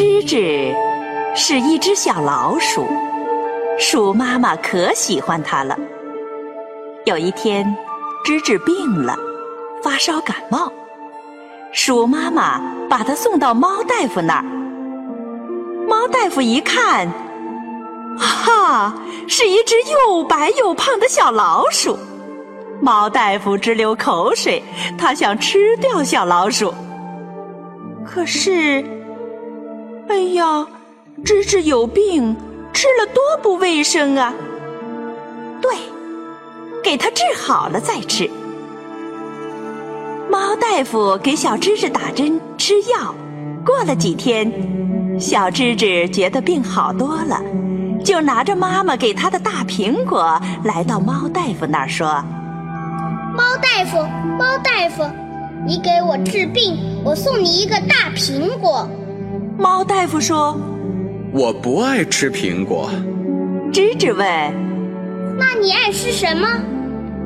芝芝是一只小老鼠，鼠妈妈可喜欢它了。有一天，芝芝病了，发烧感冒，鼠妈妈把它送到猫大夫那儿。猫大夫一看，哈，是一只又白又胖的小老鼠。猫大夫直流口水，他想吃掉小老鼠，可是。哎呀，芝芝有病，吃了多不卫生啊！对，给他治好了再吃。猫大夫给小芝芝打针吃药，过了几天，小芝芝觉得病好多了，就拿着妈妈给她的大苹果来到猫大夫那儿说：“猫大夫，猫大夫，你给我治病，我送你一个大苹果。”猫大夫说：“我不爱吃苹果。”芝芝问：“那你爱吃什么？”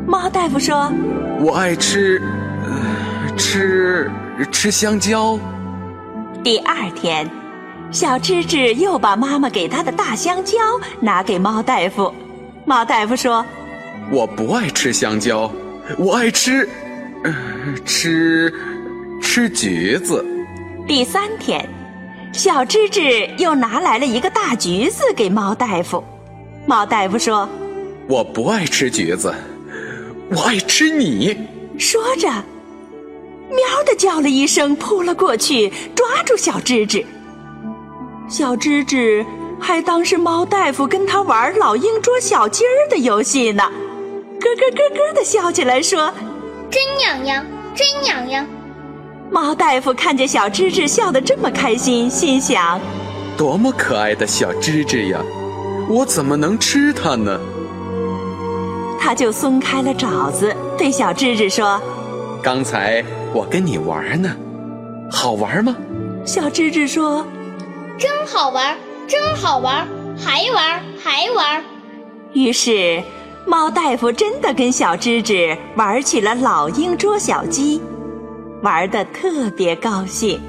猫大夫说：“我爱吃，吃吃香蕉。”第二天，小芝芝又把妈妈给她的大香蕉拿给猫大夫。猫大夫说：“我不爱吃香蕉，我爱吃，呃吃吃橘子。”第三天。小芝芝又拿来了一个大橘子给猫大夫，猫大夫说：“我不爱吃橘子，我爱吃你。”说着，喵的叫了一声，扑了过去，抓住小芝芝。小芝芝还当是猫大夫跟他玩老鹰捉小鸡儿的游戏呢，咯咯咯咯的笑起来，说：“真痒痒，真痒痒。”猫大夫看见小芝芝笑得这么开心，心想：多么可爱的小芝芝呀！我怎么能吃它呢？他就松开了爪子，对小芝芝说：“刚才我跟你玩呢，好玩吗？”小芝芝说：“真好玩，真好玩，还玩还玩。”于是，猫大夫真的跟小芝芝玩起了老鹰捉小鸡。玩的特别高兴。